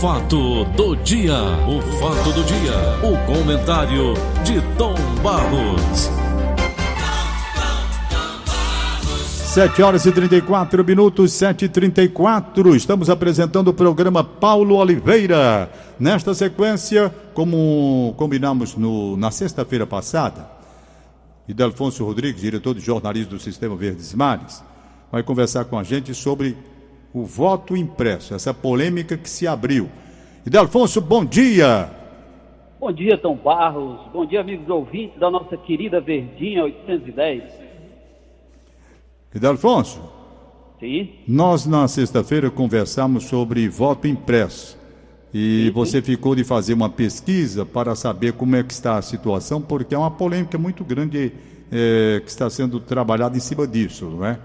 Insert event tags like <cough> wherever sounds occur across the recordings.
fato do dia, o fato do dia, o comentário de Tom Barros. 7 horas e 34 minutos, 7 e 34 Estamos apresentando o programa Paulo Oliveira. Nesta sequência, como combinamos no, na sexta-feira passada, e Delfonso Rodrigues, diretor de jornalismo do Sistema Verdes Mares, vai conversar com a gente sobre o voto impresso, essa polêmica que se abriu. E Delfonso, bom dia! Bom dia, Tom Barros. Bom dia, amigos ouvintes da nossa querida Verdinha 810. E Delfonso? Sim. Nós, na sexta-feira, conversamos sobre voto impresso. E sim, você sim. ficou de fazer uma pesquisa para saber como é que está a situação, porque é uma polêmica muito grande é, que está sendo trabalhada em cima disso, não é?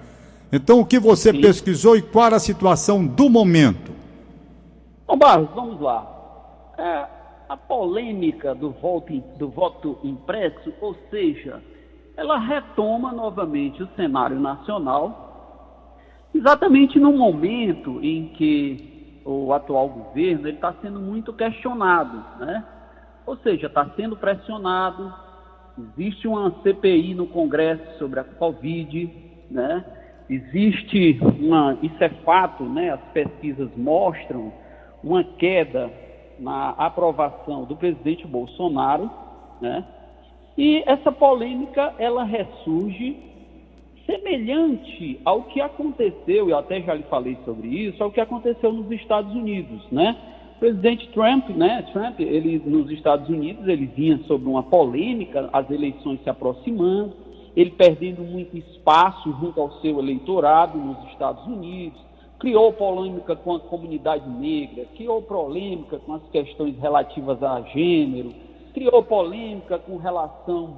Então, o que você Sim. pesquisou e qual a situação do momento? Bom, Barros, vamos lá. É, a polêmica do voto, do voto impresso, ou seja, ela retoma novamente o cenário nacional, exatamente no momento em que o atual governo está sendo muito questionado, né? Ou seja, está sendo pressionado, existe uma CPI no Congresso sobre a Covid, né? Existe uma, isso é fato, né? As pesquisas mostram uma queda na aprovação do presidente Bolsonaro, né? E essa polêmica ela ressurge semelhante ao que aconteceu, eu até já lhe falei sobre isso, ao que aconteceu nos Estados Unidos, né? O presidente Trump, né? Trump, ele nos Estados Unidos, ele vinha sobre uma polêmica, as eleições se aproximando, ele perdendo muito espaço junto ao seu eleitorado nos Estados Unidos, criou polêmica com a comunidade negra, criou polêmica com as questões relativas a gênero, criou polêmica com relação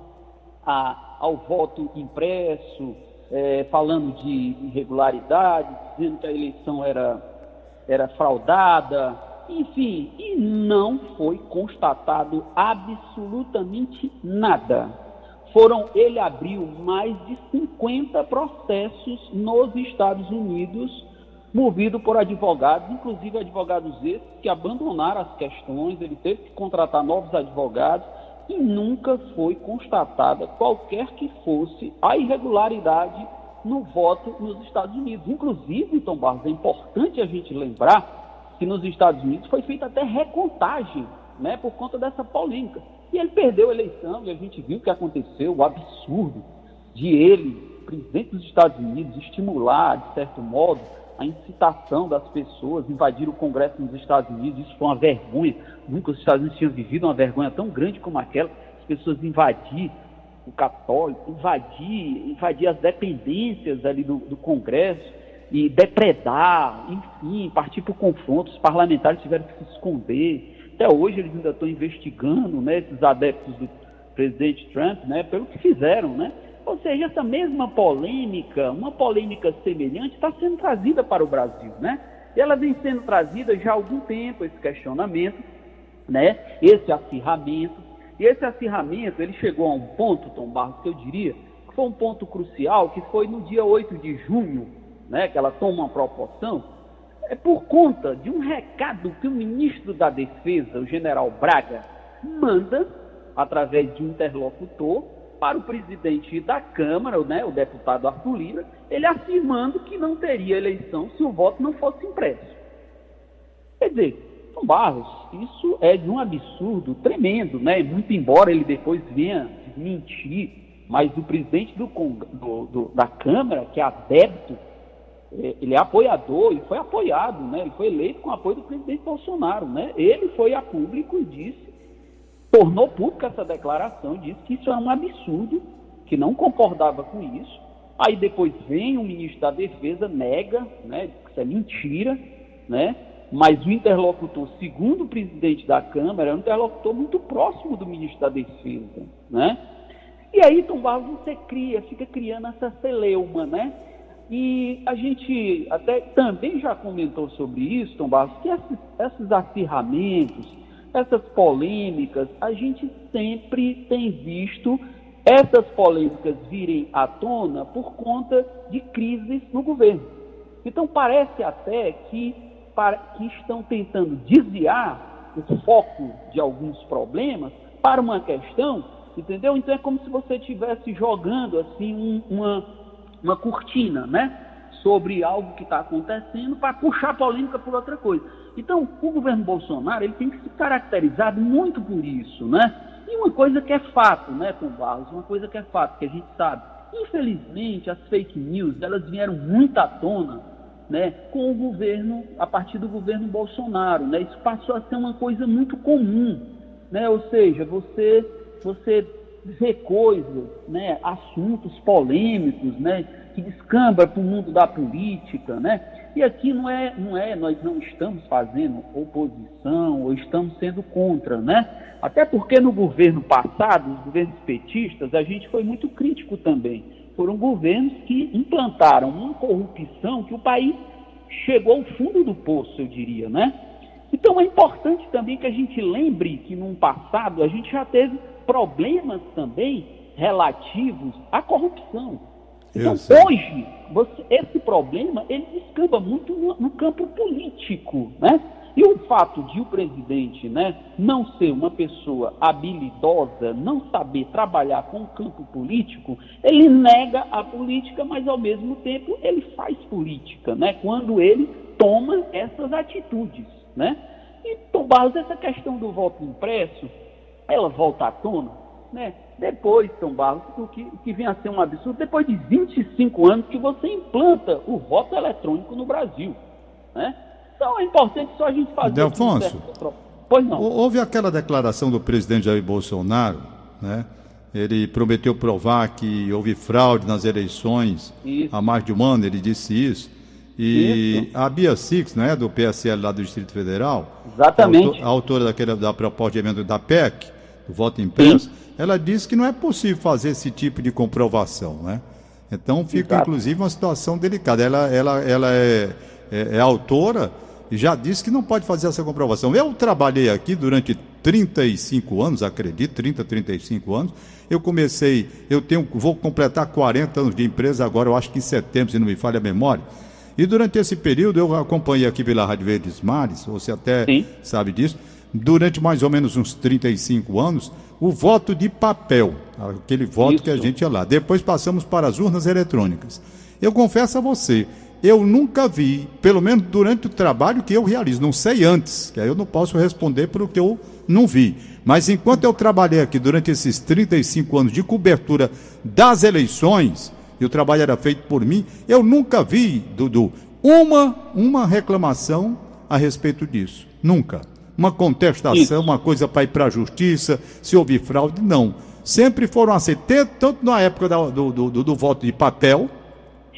a, ao voto impresso, é, falando de irregularidade, dizendo que a eleição era, era fraudada, enfim, e não foi constatado absolutamente nada foram, ele abriu mais de 50 processos nos Estados Unidos, movido por advogados, inclusive advogados esses que abandonaram as questões, ele teve que contratar novos advogados e nunca foi constatada qualquer que fosse a irregularidade no voto nos Estados Unidos. Inclusive, Tom Barros, é importante a gente lembrar que nos Estados Unidos foi feita até recontagem, né, por conta dessa polêmica. E ele perdeu a eleição e a gente viu o que aconteceu, o absurdo de ele, presidente dos Estados Unidos, estimular, de certo modo, a incitação das pessoas, invadir o Congresso nos Estados Unidos. Isso foi uma vergonha. Nunca os Estados Unidos tinham vivido uma vergonha tão grande como aquela. As pessoas invadir o Católico, invadir, invadir as dependências ali do, do Congresso e depredar, enfim, partir para o confronto. Os parlamentares tiveram que se esconder. Até hoje eles ainda estão investigando, né, esses adeptos do presidente Trump, né, pelo que fizeram, né? Ou seja, essa mesma polêmica, uma polêmica semelhante, está sendo trazida para o Brasil, né? E ela vem sendo trazida já há algum tempo, esse questionamento, né? Esse acirramento. E esse acirramento, ele chegou a um ponto, Tom Barros, que eu diria, que foi um ponto crucial, que foi no dia 8 de junho, né? Que ela toma uma proporção, é por conta de um recado que o ministro da Defesa, o general Braga, manda, através de um interlocutor, para o presidente da Câmara, né, o deputado Arthur Lira, ele afirmando que não teria eleição se o voto não fosse impresso. Quer dizer, Tom Barros, isso é de um absurdo tremendo, né? Muito embora ele depois venha mentir, mas o presidente do, do, do, da Câmara, que é adepto ele é apoiador e foi apoiado, né? Ele foi eleito com o apoio do presidente Bolsonaro, né? Ele foi a público e disse, tornou pública essa declaração e disse que isso é um absurdo, que não concordava com isso. Aí depois vem o ministro da Defesa, nega, né? Que isso é mentira, né? Mas o interlocutor, segundo o presidente da Câmara, é um interlocutor muito próximo do ministro da Defesa, né? E aí, Tom Barros, você cria, fica criando essa celeuma, né? E a gente até também já comentou sobre isso, Tom Barros, que esses, esses acirramentos, essas polêmicas, a gente sempre tem visto essas polêmicas virem à tona por conta de crises no governo. Então parece até que para, que estão tentando desviar o foco de alguns problemas para uma questão, entendeu? Então é como se você estivesse jogando assim um, uma, uma cortina, né? Sobre algo que está acontecendo para puxar a polêmica por outra coisa. Então, o governo Bolsonaro ele tem que se caracterizar muito por isso, né? E uma coisa que é fato, né, Tom Barros, uma coisa que é fato, que a gente sabe, infelizmente as fake news, elas vieram muito à tona, né, com o governo, a partir do governo Bolsonaro, né? Isso passou a ser uma coisa muito comum, né? Ou seja, você você vê coisas, né, assuntos polêmicos, né, que descamba para o mundo da política, né? E aqui não é, não é, nós não estamos fazendo oposição ou estamos sendo contra, né? Até porque no governo passado, os governos petistas, a gente foi muito crítico também. Foram governos que implantaram uma corrupção que o país chegou ao fundo do poço, eu diria, né? Então é importante também que a gente lembre que no passado a gente já teve problemas também relativos à corrupção. Então, hoje, você, esse problema, ele descamba muito no, no, campo político, né? E o fato de o presidente né, não ser uma pessoa habilidosa, não saber trabalhar com o campo político, ele nega a política, mas ao mesmo tempo ele faz política, né? Quando ele toma essas atitudes, né? E, Tom Barros, essa questão do voto impresso, ela volta à tona, né? Depois, São Barros, o que, que vem a ser um absurdo, depois de 25 anos que você implanta o voto eletrônico no Brasil. Né? Então é importante só a gente fazer. Delfonso, pois não. Houve aquela declaração do presidente Jair Bolsonaro, né? Ele prometeu provar que houve fraude nas eleições isso. há mais de um ano, ele disse isso. E isso. a Bia Six, não é? Do PSL lá do Distrito Federal. Exatamente. A autora daquela, da proposta de emenda da PEC, do voto impresso. Sim ela disse que não é possível fazer esse tipo de comprovação, né? Então fica Exato. inclusive uma situação delicada. Ela, ela, ela é, é, é, autora e já disse que não pode fazer essa comprovação. Eu trabalhei aqui durante 35 anos, acredito, 30, 35 anos. Eu comecei, eu tenho, vou completar 40 anos de empresa agora, eu acho que em setembro, se não me falha a memória. E durante esse período eu acompanhei aqui pela Rádio Verdes Mares, você até Sim. sabe disso, durante mais ou menos uns 35 anos o voto de papel, aquele voto Isso. que a gente ia lá. Depois passamos para as urnas eletrônicas. Eu confesso a você, eu nunca vi, pelo menos durante o trabalho que eu realizo, não sei antes, que aí eu não posso responder por o que eu não vi. Mas enquanto eu trabalhei aqui durante esses 35 anos de cobertura das eleições, e o trabalho era feito por mim, eu nunca vi, Dudu, uma, uma reclamação a respeito disso. Nunca uma contestação, Isso. uma coisa para ir para a justiça, se houve fraude, não. Sempre foram aceitos, tanto na época do, do, do, do voto de papel,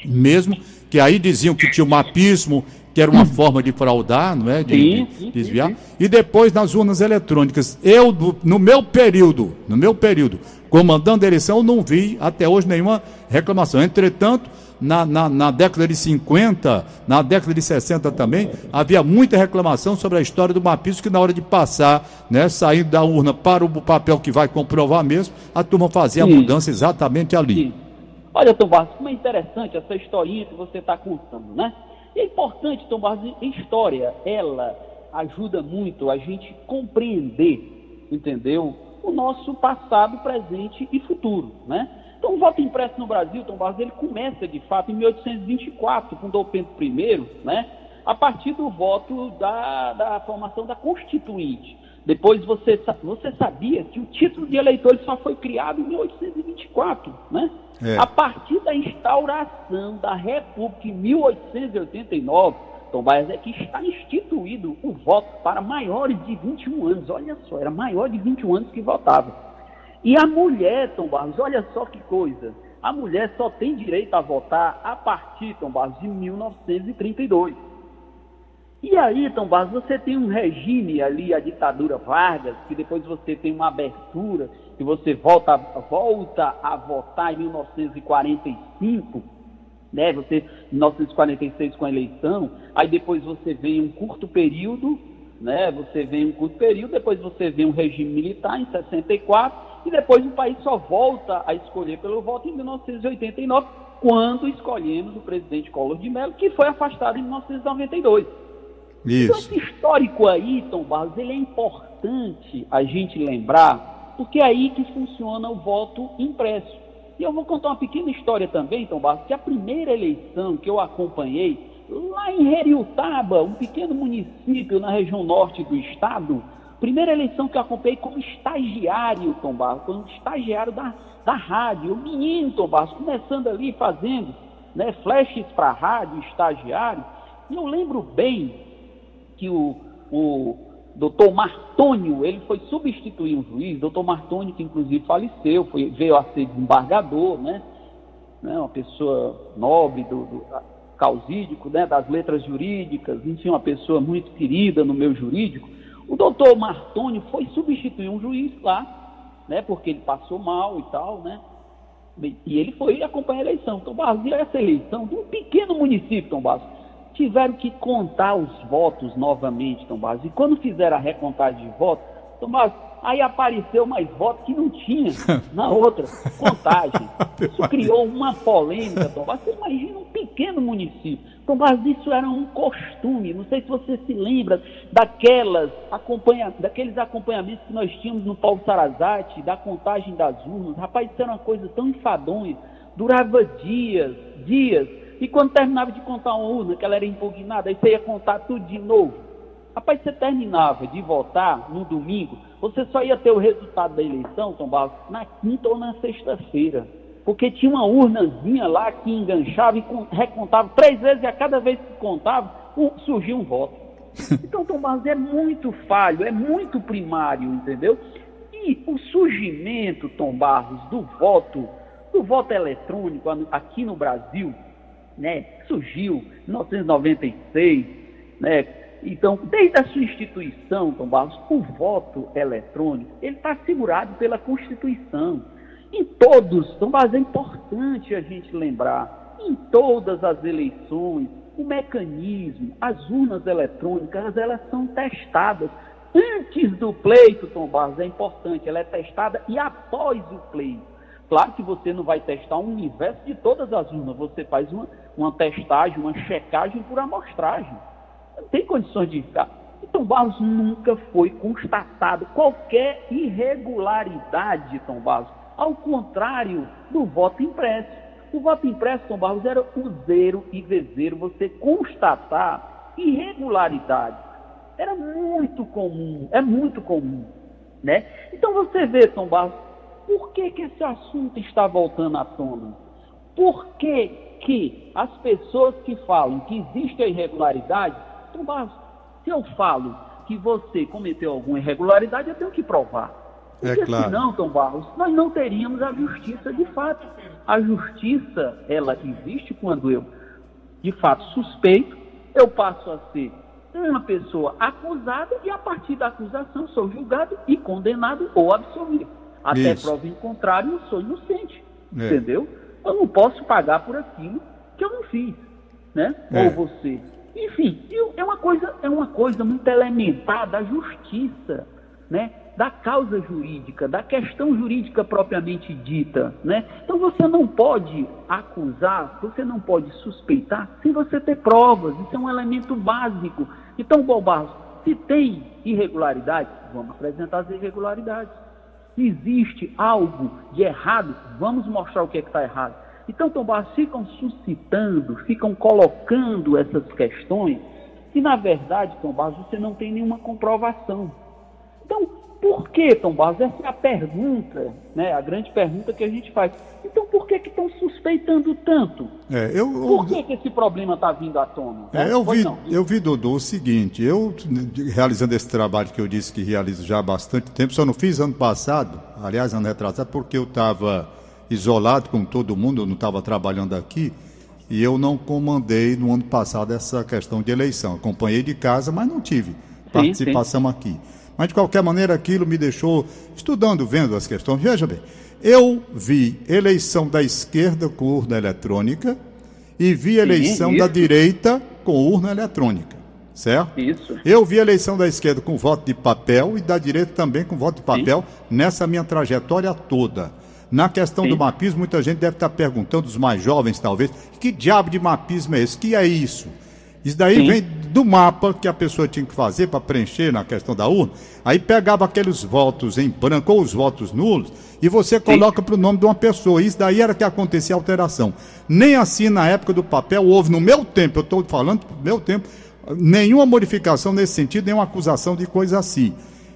mesmo, que aí diziam que tinha o mapismo, que era uma forma de fraudar, não é? De, sim, de desviar. Sim, sim. E depois nas urnas eletrônicas. Eu, no meu período, no meu período, comandando a eleição, não vi até hoje nenhuma reclamação. Entretanto, na, na, na, década de 50, na década de 60 também, havia muita reclamação sobre a história do mapismo, que na hora de passar, né, saindo da urna para o papel que vai comprovar mesmo, a turma fazia Sim. a mudança exatamente ali. Sim. Olha, Tom Barros, como é interessante essa historinha que você está contando, né? E é importante, Tom Barros, história, ela ajuda muito a gente compreender, entendeu? O nosso passado, presente e futuro, né? Então, o voto impresso no Brasil, Tom Barros, ele começa de fato em 1824, com Dom Pedro I, né? a partir do voto da, da formação da Constituinte. Depois você, você sabia que o título de eleitor só foi criado em 1824, né? É. A partir da instauração da República em 1889, Tom Barros, é que está instituído o voto para maiores de 21 anos. Olha só, era maior de 21 anos que votava. E a mulher, Tom Barros, olha só que coisa. A mulher só tem direito a votar a partir, Tom Barros, de 1932. E aí, Tom Barros, você tem um regime ali, a ditadura Vargas, que depois você tem uma abertura, que você volta, volta a votar em 1945, né? Você, 1946 com a eleição, aí depois você vem um curto período, né? Você vem um curto período, depois você vem um regime militar em 64, e depois o país só volta a escolher pelo voto em 1989, quando escolhemos o presidente Collor de Mello, que foi afastado em 1992. Isso. Então, esse histórico aí, Tom Barros, ele é importante a gente lembrar, porque é aí que funciona o voto impresso. E eu vou contar uma pequena história também, Tom Barros, que a primeira eleição que eu acompanhei, lá em Heriutaba, um pequeno município na região norte do estado, primeira eleição que eu acompanhei como estagiário, Tom Barros, como estagiário da, da rádio, o menino Tom Barros, começando ali fazendo né, flashes para rádio, estagiário, e eu lembro bem que o, o doutor Martônio, ele foi substituir um juiz, doutor Martônio, que inclusive faleceu, foi, veio a ser desembargador, né, né uma pessoa nobre do, do causídico, né, das letras jurídicas, enfim, uma pessoa muito querida no meu jurídico. O doutor Martônio foi substituir um juiz lá, né, porque ele passou mal e tal, né, e ele foi acompanhar a eleição. Tom Barros, e essa eleição de um pequeno município, Tom Barros, tiveram que contar os votos novamente, Tom Barros. E quando fizeram a recontagem de votos, Tom Barros, aí apareceu mais votos que não tinha na outra contagem. <laughs> Isso criou uma polêmica, Tom Barros. Você imagina um pequeno município. Tom Barros, isso era um costume. Não sei se você se lembra daquelas acompanha, daqueles acompanhamentos que nós tínhamos no Paulo Sarazate, da contagem das urnas. Rapaz, isso era uma coisa tão enfadonha. Durava dias, dias. E quando terminava de contar uma urna, que ela era impugnada, aí você ia contar tudo de novo. Rapaz, você terminava de votar no domingo, você só ia ter o resultado da eleição, Tom Barros, na quinta ou na sexta-feira. Porque tinha uma urnazinha lá que enganchava e recontava três vezes, e a cada vez que contava, surgia um voto. <laughs> Então, Tom Barros é muito falho, é muito primário, entendeu? E o surgimento, Tom Barros, do voto, do voto eletrônico aqui no Brasil, né, surgiu em 1996, né, então, desde a sua instituição, Tom Barros, o voto eletrônico, ele está assegurado pela Constituição. Em todos, Tom Barros, é importante a gente lembrar, em todas as eleições, o mecanismo, as urnas eletrônicas, elas são testadas. Antes do pleito, Tom Barros, é importante, ela é testada e após o pleito. Claro que você não vai testar um universo de todas as urnas, você faz uma, uma testagem, uma checagem por amostragem tem condições de ficar. Então, Barros nunca foi constatado qualquer irregularidade, Tom Barros, ao contrário do voto impresso. O voto impresso, Tom Barros, era o zero e vezeiro, você constatar irregularidades. Era muito comum, é muito comum. Né? Então você vê, Tom Barros, por que, que esse assunto está voltando à tona? Por que, que as pessoas que falam que existe a irregularidade Tom Barros, se eu falo que você cometeu alguma irregularidade, eu tenho que provar. É Porque é claro. senão, Tom Barros, nós não teríamos a justiça de fato. A justiça, ela existe quando eu, de fato, suspeito, eu passo a ser uma pessoa acusada e a partir da acusação sou julgado e condenado ou absolvido. Até Isso. prova em contrário, eu sou inocente. É. Entendeu? Eu não posso pagar por aquilo que eu não fiz. Né? É. Ou você enfim, é uma coisa, é uma coisa muito elementar da justiça, né? da causa jurídica, da questão jurídica propriamente dita. Né? Então você não pode acusar, você não pode suspeitar sem você ter provas. Isso é um elemento básico. Então, Balbarros, se tem irregularidade, vamos apresentar as irregularidades. Se existe algo de errado, vamos mostrar o que é está errado. Então, Tom Barros, ficam suscitando, ficam colocando essas questões e, na verdade, Tom Barros, você não tem nenhuma comprovação. Então, por que, Tom Barros? Essa é a pergunta, né? a grande pergunta que a gente faz. Então, por que estão suspeitando tanto? É, eu, por que, que esse problema está vindo à tona? É, eu, vi, eu vi, Dodô, o seguinte, eu realizando esse trabalho que eu disse que realizo já há bastante tempo, só não fiz ano passado, aliás, ano retrasado, porque eu estava isolado com todo mundo, eu não estava trabalhando aqui, e eu não comandei no ano passado essa questão de eleição. Acompanhei de casa, mas não tive participação sim, sim. aqui. Mas de qualquer maneira, aquilo me deixou estudando, vendo as questões. Veja bem, eu vi eleição da esquerda com urna eletrônica e vi eleição sim, da direita com urna eletrônica. Certo? Isso. Eu vi a eleição da esquerda com voto de papel e da direita também com voto de papel nessa minha trajetória toda. Na questão Sim. do mapismo, muita gente deve estar perguntando, os mais jovens talvez, que diabo de mapismo é esse? Que é isso? Isso daí Sim. vem do mapa que a pessoa tinha que fazer para preencher na questão da urna. Aí pegava aqueles votos em branco ou os votos nulos e você coloca para o nome de uma pessoa. Isso daí era que acontecia a alteração. Nem assim na época do papel houve, no meu tempo, eu estou falando no meu tempo, nenhuma modificação nesse sentido, nenhuma acusação de coisa assim.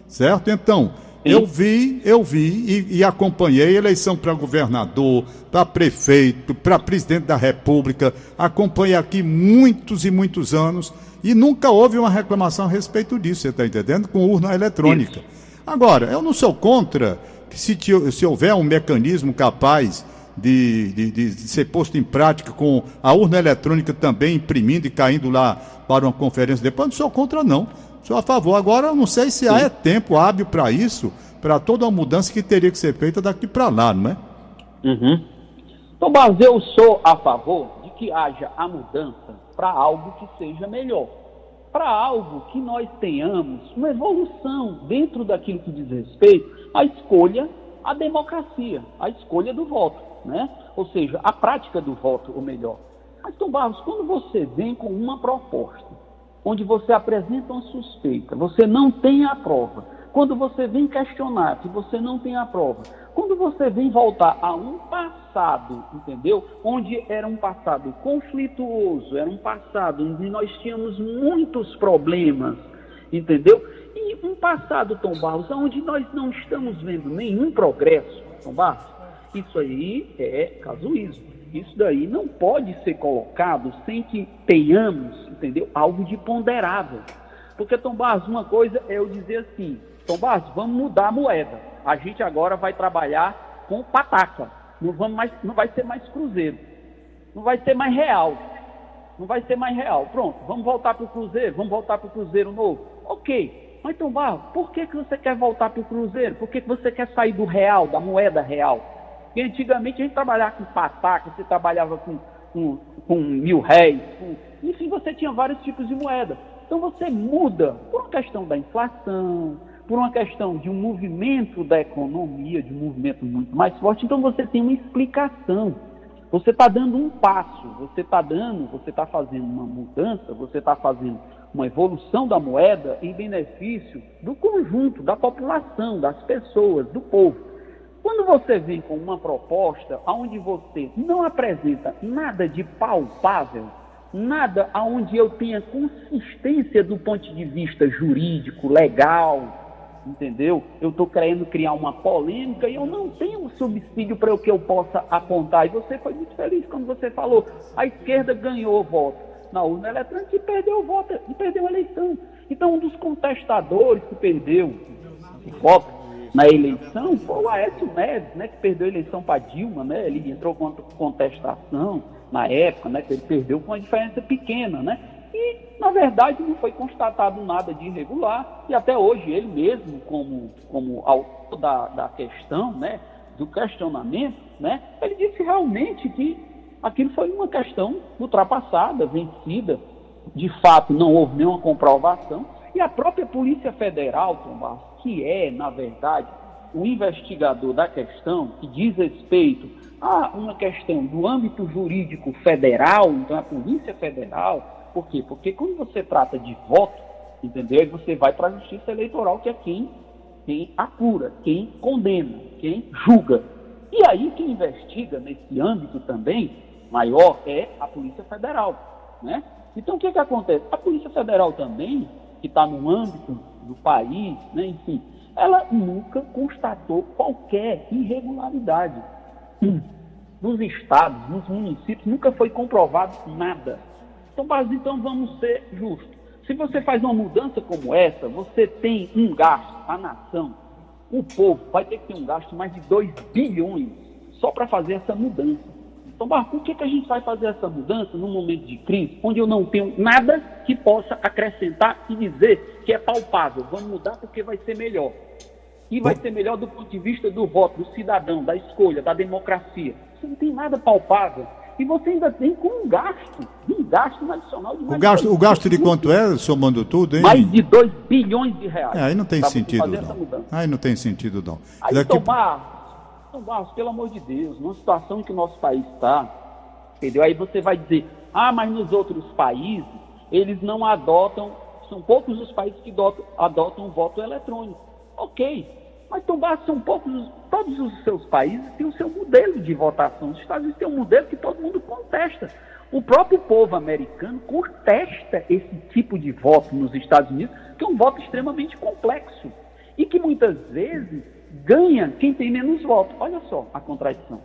Certo? Então, eu vi, eu vi e, e acompanhei eleição para governador, para prefeito, para presidente da República. Acompanhei aqui muitos e muitos anos e nunca houve uma reclamação a respeito disso, você está entendendo? Com urna eletrônica. Agora, eu não sou contra que se, se houver um mecanismo capaz de, de, de, ser posto em prática com a urna eletrônica também imprimindo e caindo lá para uma conferência depois, não sou contra não. Sou a favor. Agora, eu não sei se há é tempo hábil para isso, para toda uma mudança que teria que ser feita daqui para lá, não é? Uhum. Então, mas eu sou a favor de que haja a mudança para algo que seja melhor. Para algo que nós tenhamos uma evolução dentro daquilo que diz respeito à escolha, à democracia, à escolha do voto, né? Ou seja, a prática do voto, ou melhor. Mas, Tom Barros, quando você vem com uma proposta onde você apresenta uma suspeita, você não tem a prova. Quando você vem questionar que você não tem a prova, quando você vem voltar a um passado, entendeu? Onde era um passado conflituoso, era um passado onde nós tínhamos muitos problemas, entendeu? E um passado, Tom Barros, onde nós não estamos vendo nenhum progresso, Tom Barros, isso aí é casuísmo. Isso daí não pode ser colocado sem que tenhamos, entendeu? Algo de ponderável. Porque, Tom Barros, uma coisa é eu dizer assim, Tom Barros, vamos mudar a moeda. A gente agora vai trabalhar com pataca. Não, vamos mais, não vai ser mais cruzeiro. Não vai ser mais real. Não vai ser mais real. Pronto, vamos voltar para o cruzeiro, vamos voltar para o cruzeiro novo. Ok. Mas, Tom Barros, por que, que você quer voltar para o cruzeiro? Por que, que você quer sair do real, da moeda real? Porque antigamente a gente trabalhava com pataca, você trabalhava com, com, com mil réis, com... enfim, você tinha vários tipos de moeda. Então você muda por uma questão da inflação, por uma questão de um movimento da economia, de um movimento muito mais forte, então você tem uma explicação. Você está dando um passo, você está dando, você está fazendo uma mudança, você está fazendo uma evolução da moeda em benefício do conjunto, da população, das pessoas, do povo. Quando você vem com uma proposta onde você não apresenta nada de palpável, nada onde eu tenha consistência do ponto de vista jurídico, legal, entendeu? Eu estou querendo criar uma polêmica e eu não tenho subsídio para o que eu possa apontar. E você foi muito feliz quando você falou, a esquerda ganhou o voto na urna eletrônica e perdeu o voto, e perdeu a eleição. Então, um dos contestadores que perdeu o voto na eleição foi o Aécio Neves, né, que perdeu a eleição para Dilma, né, ele entrou com contestação na época, né, que ele perdeu com uma diferença pequena, né, e na verdade não foi constatado nada de irregular e até hoje ele mesmo, como, como autor da, da questão, né, do questionamento, né, ele disse realmente que aquilo foi uma questão ultrapassada, vencida, de fato não houve nenhuma comprovação e a própria Polícia Federal, Tom que é, na verdade, o investigador da questão, que diz respeito a uma questão do âmbito jurídico federal, então a Polícia Federal, por quê? Porque quando você trata de voto, entendeu? Você vai para a Justiça Eleitoral, que é quem, quem apura, quem condena, quem julga. E aí quem investiga nesse âmbito também maior é a Polícia Federal, né? Então o que, que acontece? A Polícia Federal também que está no âmbito do país, né, enfim, ela nunca constatou qualquer irregularidade. Nos estados, nos municípios, nunca foi comprovado nada. Então, então vamos ser justos. Se você faz uma mudança como essa, você tem um gasto, a nação, o povo vai ter que ter um gasto de mais de 2 bilhões só para fazer essa mudança. Então, Marco, por que, que a gente vai fazer essa mudança num momento de crise, onde eu não tenho nada que possa acrescentar e dizer que é palpável? Vamos mudar porque vai ser melhor. E vai ser melhor do ponto de vista do voto, do cidadão, da escolha, da democracia. Você não tem nada palpável. E você ainda tem com um gasto, um gasto adicional de mais o gasto, de O gasto de quanto é, somando tudo, hein? Mais de 2 bilhões de reais. É, aí não tem sentido, não. Aí não tem sentido, não. Aí, Daqui... tomar então, Barros, pelo amor de Deus, numa situação que o nosso país está, entendeu? Aí você vai dizer, ah, mas nos outros países, eles não adotam, são poucos os países que adotam, adotam o voto eletrônico. Ok, mas Tom Barros são poucos, todos os seus países têm o seu modelo de votação. Os Estados Unidos têm um modelo que todo mundo contesta. O próprio povo americano contesta esse tipo de voto nos Estados Unidos, que é um voto extremamente complexo e que muitas vezes ganha quem tem menos votos. Olha só a contradição.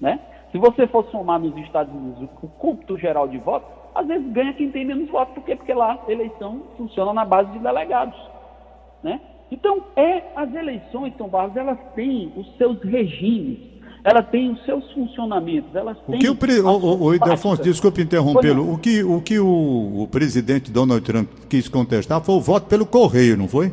Né? Se você for somar nos Estados Unidos o cômputo geral de votos, às vezes ganha quem tem menos votos. Por quê? Porque lá a eleição funciona na base de delegados. Né? Então, é, as eleições, São Barros, elas têm os seus regimes, elas têm os seus funcionamentos, elas. O que o, pre... o, o, o Idelfonso, desculpe interrompê-lo, o que, o, que o, o presidente Donald Trump quis contestar foi o voto pelo correio, não foi?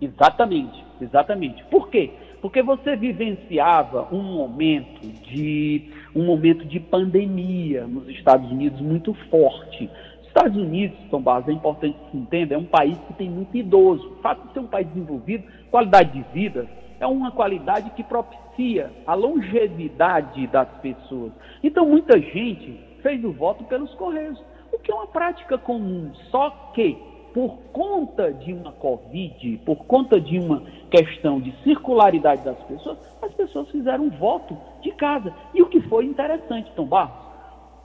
Exatamente, exatamente. Por quê? Porque você vivenciava um momento de um momento de pandemia nos Estados Unidos muito forte. Estados Unidos, Tom é importante que se entenda, é um país que tem muito idoso. O fato de ser um país desenvolvido, qualidade de vida é uma qualidade que propicia a longevidade das pessoas. Então, muita gente fez o voto pelos correios, o que é uma prática comum. Só que por conta de uma Covid, por conta de uma questão de circularidade das pessoas, as pessoas fizeram um voto de casa. E o que foi interessante, Tom Barros,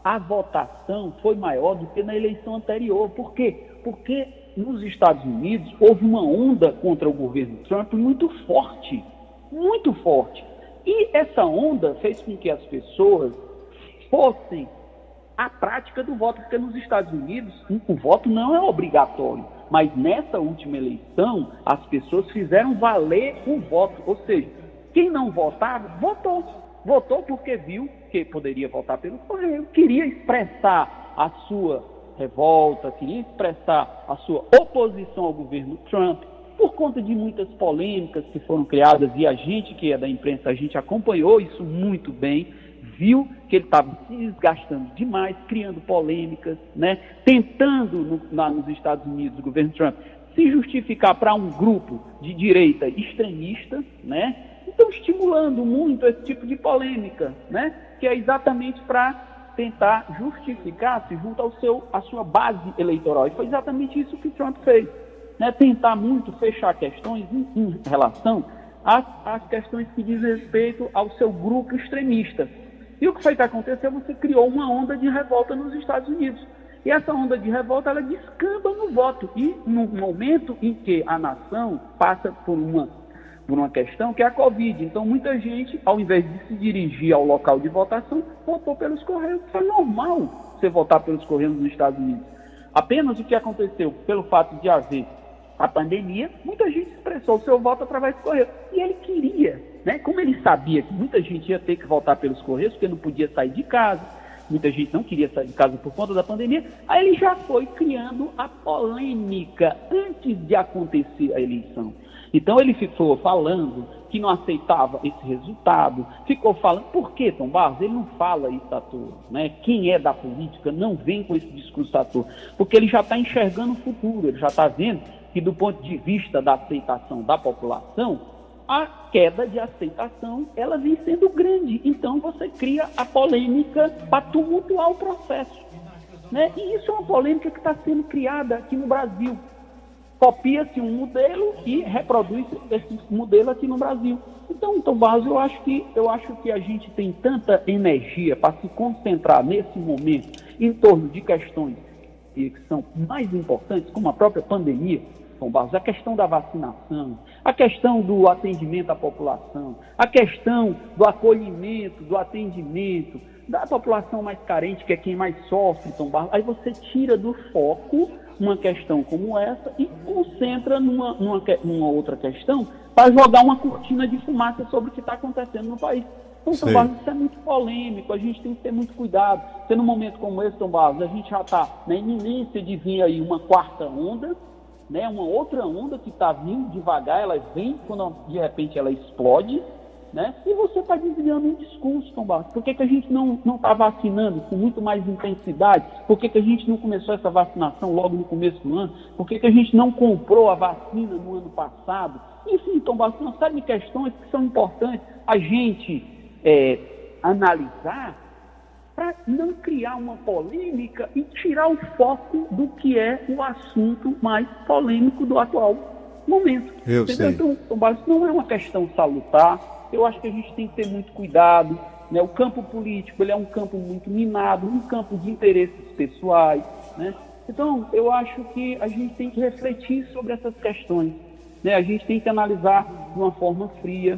a votação foi maior do que na eleição anterior. Por quê? Porque nos Estados Unidos houve uma onda contra o governo Trump muito forte, muito forte. E essa onda fez com que as pessoas fossem a prática do voto, porque nos Estados Unidos o voto não é obrigatório, mas nessa última eleição as pessoas fizeram valer o voto, ou seja, quem não votava, votou. Votou porque viu que poderia votar pelo correio, queria expressar a sua revolta, queria expressar a sua oposição ao governo Trump, por conta de muitas polêmicas que foram criadas e a gente que é da imprensa, a gente acompanhou isso muito bem viu que ele estava se desgastando demais, criando polêmicas, né? tentando no, na, nos Estados Unidos, o governo Trump, se justificar para um grupo de direita extremista, né? então estimulando muito esse tipo de polêmica, né? que é exatamente para tentar justificar-se junto ao seu, à sua base eleitoral. E foi exatamente isso que Trump fez. Né? Tentar muito fechar questões em, em relação às, às questões que dizem respeito ao seu grupo extremista. E o que foi que aconteceu? Você criou uma onda de revolta nos Estados Unidos. E essa onda de revolta, ela descamba no voto. E no momento em que a nação passa por uma, por uma questão que é a Covid. Então, muita gente, ao invés de se dirigir ao local de votação, votou pelos Correios. Foi normal você votar pelos Correios nos Estados Unidos. Apenas o que aconteceu pelo fato de haver a pandemia, muita gente expressou o seu voto através do correio. E ele queria, né? Como ele sabia que muita gente ia ter que voltar pelos correios, porque não podia sair de casa, muita gente não queria sair de casa por conta da pandemia, aí ele já foi criando a polêmica antes de acontecer a eleição. Então ele ficou falando que não aceitava esse resultado, ficou falando, por que Tom Barros? Ele não fala isso à toa, né? Quem é da política não vem com esse discurso à toa, porque ele já está enxergando o futuro, ele já está vendo que do ponto de vista da aceitação da população, a queda de aceitação ela vem sendo grande. Então você cria a polêmica para tumultuar o processo. Né? E isso é uma polêmica que está sendo criada aqui no Brasil. Copia-se um modelo e reproduz esse modelo aqui no Brasil. Então, Tom Barros, eu acho que eu acho que a gente tem tanta energia para se concentrar nesse momento em torno de questões que são mais importantes, como a própria pandemia, São Barros, a questão da vacinação, a questão do atendimento à população, a questão do acolhimento, do atendimento, da população mais carente, que é quem mais sofre, São Barros, aí você tira do foco uma questão como essa e concentra numa, numa, numa outra questão para jogar uma cortina de fumaça sobre o que está acontecendo no país. Então, São Barros, isso é muito polêmico, a gente tem que ter muito cuidado. Porque num momento como esse, São Barros, a gente já está na iminência de vir aí uma quarta onda, né, uma outra onda que está vindo devagar, ela vem quando de repente ela explode, né? E você está desviando o discurso, Tom Barros. Por que, que a gente não está vacinando com muito mais intensidade? Por que, que a gente não começou essa vacinação logo no começo do ano? Por que, que a gente não comprou a vacina no ano passado? Enfim, Tom Barros, uma série de questões que são importantes a gente é, analisar para não criar uma polêmica e tirar o foco do que é o assunto mais polêmico do atual momento. Eu sei. Então, Tomás, não é uma questão salutar. Eu acho que a gente tem que ter muito cuidado. Né? O campo político ele é um campo muito minado, um campo de interesses pessoais. Né? Então, eu acho que a gente tem que refletir sobre essas questões. Né? A gente tem que analisar de uma forma fria,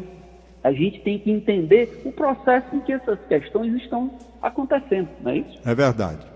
a gente tem que entender o processo em que essas questões estão acontecendo, não é isso? É verdade.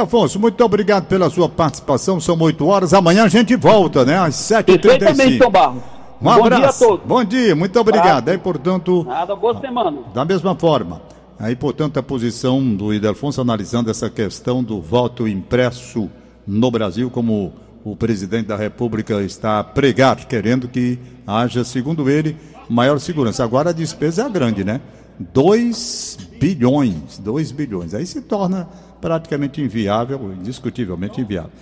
Afonso, muito obrigado pela sua participação. São 8 horas. Amanhã a gente volta, né? Às 7h35. Perfeitamente, São Barros. Um Bom abraço. dia a todos. Bom dia, muito obrigado. Aí, portanto. Nada, boa semana. Da mesma forma. Aí, portanto, a posição do Idelfonso analisando essa questão do voto impresso no Brasil, como o presidente da República está a pregar, querendo que haja, segundo ele, maior segurança. Agora a despesa é grande, né? 2 bilhões, 2 bilhões. Aí se torna praticamente inviável, indiscutivelmente inviável.